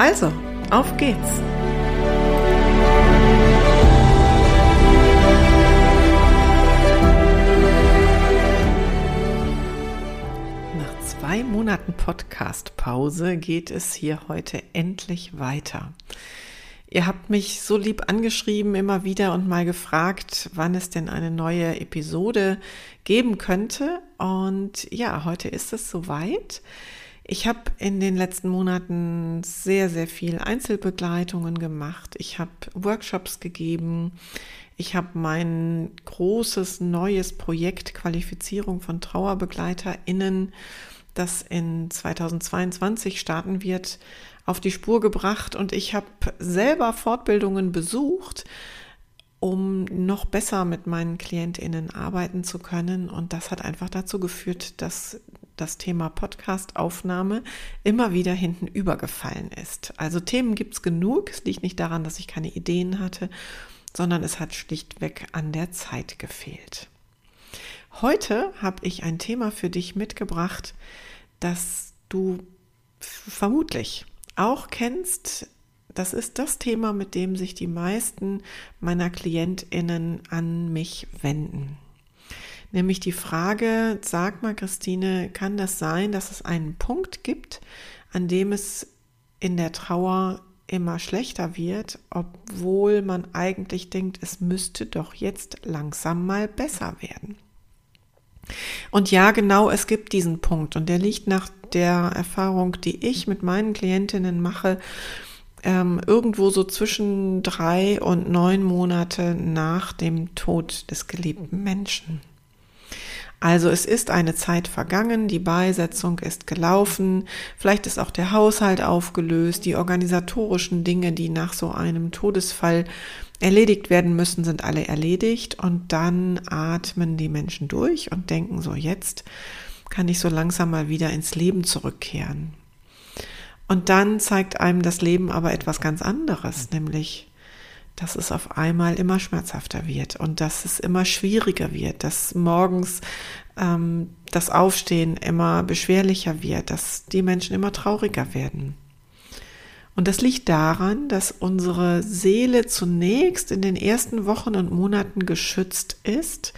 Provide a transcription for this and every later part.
Also, auf geht's! Nach zwei Monaten Podcast-Pause geht es hier heute endlich weiter. Ihr habt mich so lieb angeschrieben immer wieder und mal gefragt, wann es denn eine neue Episode geben könnte. Und ja, heute ist es soweit. Ich habe in den letzten Monaten sehr, sehr viel Einzelbegleitungen gemacht. Ich habe Workshops gegeben. Ich habe mein großes neues Projekt Qualifizierung von TrauerbegleiterInnen, das in 2022 starten wird, auf die Spur gebracht. Und ich habe selber Fortbildungen besucht, um noch besser mit meinen KlientInnen arbeiten zu können. Und das hat einfach dazu geführt, dass das Thema Podcast-Aufnahme immer wieder hinten übergefallen ist. Also Themen gibt es genug. Es liegt nicht daran, dass ich keine Ideen hatte, sondern es hat schlichtweg an der Zeit gefehlt. Heute habe ich ein Thema für dich mitgebracht, das du vermutlich auch kennst. Das ist das Thema, mit dem sich die meisten meiner Klientinnen an mich wenden. Nämlich die Frage, sag mal Christine, kann das sein, dass es einen Punkt gibt, an dem es in der Trauer immer schlechter wird, obwohl man eigentlich denkt, es müsste doch jetzt langsam mal besser werden. Und ja, genau, es gibt diesen Punkt und der liegt nach der Erfahrung, die ich mit meinen Klientinnen mache, ähm, irgendwo so zwischen drei und neun Monate nach dem Tod des geliebten Menschen. Also es ist eine Zeit vergangen, die Beisetzung ist gelaufen, vielleicht ist auch der Haushalt aufgelöst, die organisatorischen Dinge, die nach so einem Todesfall erledigt werden müssen, sind alle erledigt und dann atmen die Menschen durch und denken so, jetzt kann ich so langsam mal wieder ins Leben zurückkehren. Und dann zeigt einem das Leben aber etwas ganz anderes, nämlich dass es auf einmal immer schmerzhafter wird und dass es immer schwieriger wird, dass morgens ähm, das Aufstehen immer beschwerlicher wird, dass die Menschen immer trauriger werden. Und das liegt daran, dass unsere Seele zunächst in den ersten Wochen und Monaten geschützt ist.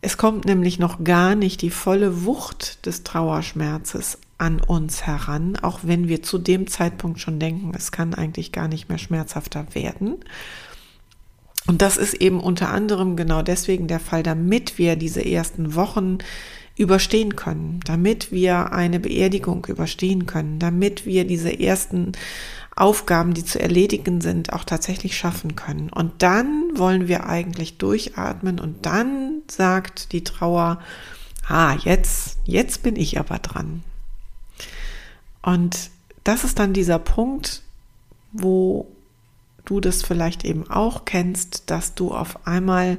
Es kommt nämlich noch gar nicht die volle Wucht des Trauerschmerzes an uns heran, auch wenn wir zu dem Zeitpunkt schon denken, es kann eigentlich gar nicht mehr schmerzhafter werden. Und das ist eben unter anderem genau deswegen der Fall, damit wir diese ersten Wochen überstehen können, damit wir eine Beerdigung überstehen können, damit wir diese ersten Aufgaben, die zu erledigen sind, auch tatsächlich schaffen können. Und dann wollen wir eigentlich durchatmen und dann sagt die Trauer, ah, jetzt, jetzt bin ich aber dran. Und das ist dann dieser Punkt, wo du das vielleicht eben auch kennst, dass du auf einmal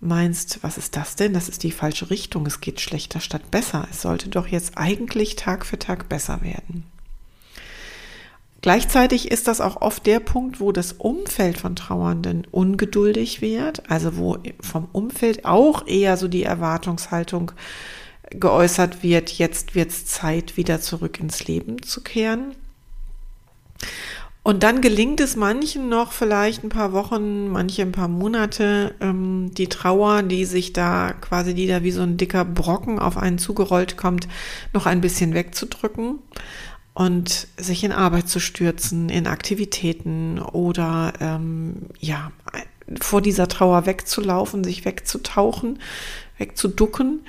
meinst, was ist das denn? Das ist die falsche Richtung. Es geht schlechter statt besser. Es sollte doch jetzt eigentlich Tag für Tag besser werden. Gleichzeitig ist das auch oft der Punkt, wo das Umfeld von Trauernden ungeduldig wird, also wo vom Umfeld auch eher so die Erwartungshaltung geäußert wird, jetzt wird es Zeit, wieder zurück ins Leben zu kehren. Und dann gelingt es manchen noch vielleicht ein paar Wochen, manche ein paar Monate, ähm, die Trauer, die sich da quasi, die da wie so ein dicker Brocken auf einen zugerollt kommt, noch ein bisschen wegzudrücken und sich in Arbeit zu stürzen, in Aktivitäten oder ähm, ja, vor dieser Trauer wegzulaufen, sich wegzutauchen, wegzuducken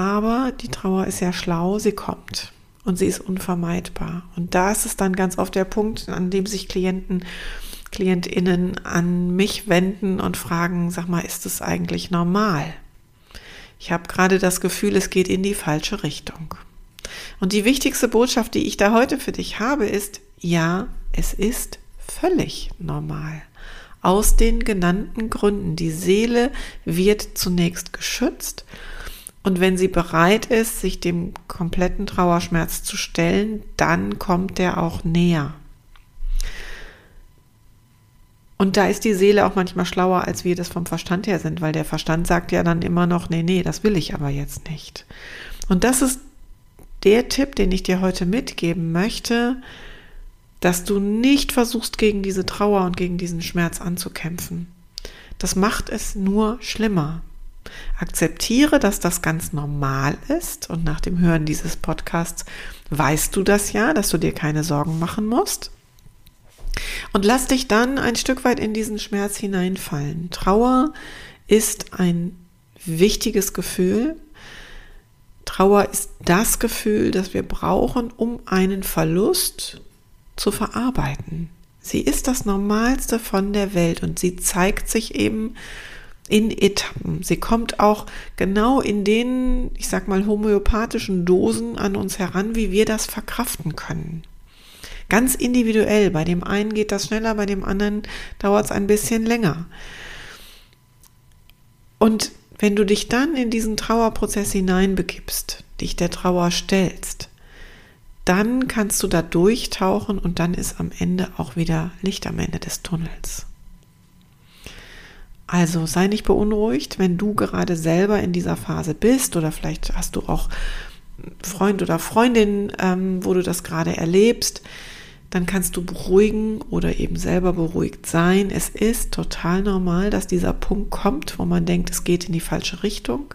aber die Trauer ist ja schlau, sie kommt und sie ist unvermeidbar. Und da ist es dann ganz oft der Punkt, an dem sich Klienten, Klientinnen an mich wenden und fragen, sag mal, ist es eigentlich normal? Ich habe gerade das Gefühl, es geht in die falsche Richtung. Und die wichtigste Botschaft, die ich da heute für dich habe, ist, Ja, es ist völlig normal. Aus den genannten Gründen. Die Seele wird zunächst geschützt und wenn sie bereit ist, sich dem kompletten Trauerschmerz zu stellen, dann kommt der auch näher. Und da ist die Seele auch manchmal schlauer, als wir das vom Verstand her sind, weil der Verstand sagt ja dann immer noch, nee, nee, das will ich aber jetzt nicht. Und das ist der Tipp, den ich dir heute mitgeben möchte, dass du nicht versuchst, gegen diese Trauer und gegen diesen Schmerz anzukämpfen. Das macht es nur schlimmer. Akzeptiere, dass das ganz normal ist und nach dem Hören dieses Podcasts weißt du das ja, dass du dir keine Sorgen machen musst. Und lass dich dann ein Stück weit in diesen Schmerz hineinfallen. Trauer ist ein wichtiges Gefühl. Trauer ist das Gefühl, das wir brauchen, um einen Verlust zu verarbeiten. Sie ist das Normalste von der Welt und sie zeigt sich eben in Etappen. Sie kommt auch genau in den, ich sag mal, homöopathischen Dosen an uns heran, wie wir das verkraften können. Ganz individuell. Bei dem einen geht das schneller, bei dem anderen dauert es ein bisschen länger. Und wenn du dich dann in diesen Trauerprozess hineinbegibst, dich der Trauer stellst, dann kannst du da durchtauchen und dann ist am Ende auch wieder Licht am Ende des Tunnels. Also sei nicht beunruhigt, wenn du gerade selber in dieser Phase bist oder vielleicht hast du auch Freund oder Freundin, ähm, wo du das gerade erlebst dann kannst du beruhigen oder eben selber beruhigt sein. Es ist total normal, dass dieser Punkt kommt, wo man denkt, es geht in die falsche Richtung.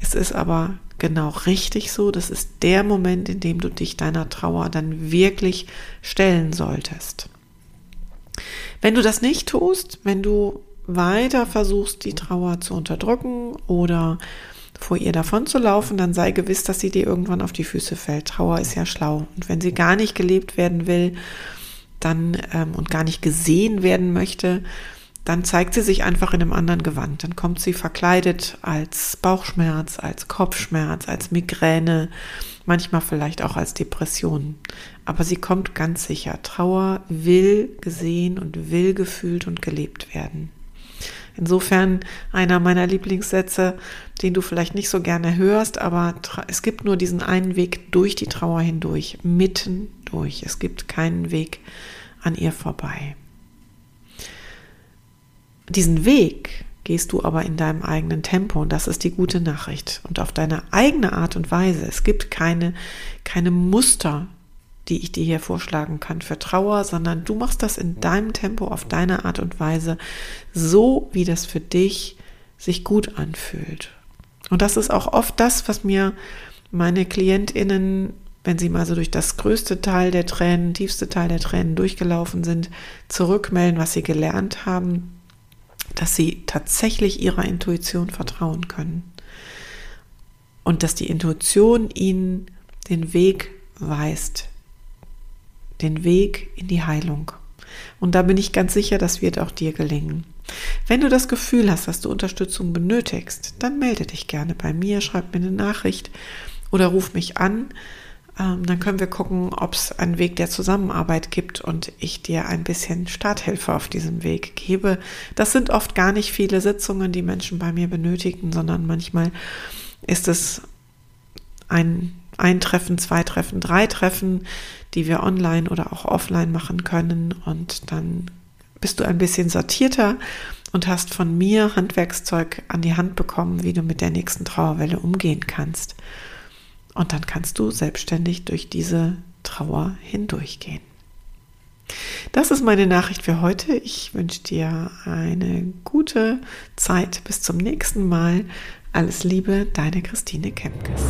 Es ist aber genau richtig so. Das ist der Moment, in dem du dich deiner Trauer dann wirklich stellen solltest. Wenn du das nicht tust, wenn du weiter versuchst, die Trauer zu unterdrücken oder vor ihr davon zu laufen, dann sei gewiss, dass sie dir irgendwann auf die Füße fällt. Trauer ist ja schlau. Und wenn sie gar nicht gelebt werden will, dann ähm, und gar nicht gesehen werden möchte, dann zeigt sie sich einfach in einem anderen Gewand. Dann kommt sie verkleidet als Bauchschmerz, als Kopfschmerz, als Migräne, manchmal vielleicht auch als Depression. Aber sie kommt ganz sicher. Trauer will gesehen und will gefühlt und gelebt werden. Insofern einer meiner Lieblingssätze, den du vielleicht nicht so gerne hörst, aber es gibt nur diesen einen Weg durch die Trauer hindurch, mitten durch. Es gibt keinen Weg an ihr vorbei. Diesen Weg gehst du aber in deinem eigenen Tempo und das ist die gute Nachricht und auf deine eigene Art und Weise. Es gibt keine, keine Muster, die ich dir hier vorschlagen kann für Trauer, sondern du machst das in deinem Tempo, auf deine Art und Weise, so wie das für dich sich gut anfühlt. Und das ist auch oft das, was mir meine KlientInnen, wenn sie mal so durch das größte Teil der Tränen, tiefste Teil der Tränen durchgelaufen sind, zurückmelden, was sie gelernt haben, dass sie tatsächlich ihrer Intuition vertrauen können. Und dass die Intuition ihnen den Weg weist, den Weg in die Heilung. Und da bin ich ganz sicher, das wird auch dir gelingen. Wenn du das Gefühl hast, dass du Unterstützung benötigst, dann melde dich gerne bei mir, schreib mir eine Nachricht oder ruf mich an. Ähm, dann können wir gucken, ob es einen Weg der Zusammenarbeit gibt und ich dir ein bisschen Starthilfe auf diesem Weg gebe. Das sind oft gar nicht viele Sitzungen, die Menschen bei mir benötigen, sondern manchmal ist es ein, ein Treffen, zwei Treffen, drei Treffen, die wir online oder auch offline machen können. Und dann bist du ein bisschen sortierter und hast von mir Handwerkszeug an die Hand bekommen, wie du mit der nächsten Trauerwelle umgehen kannst. Und dann kannst du selbstständig durch diese Trauer hindurchgehen. Das ist meine Nachricht für heute. Ich wünsche dir eine gute Zeit. Bis zum nächsten Mal. Alles Liebe, deine Christine Kempkes.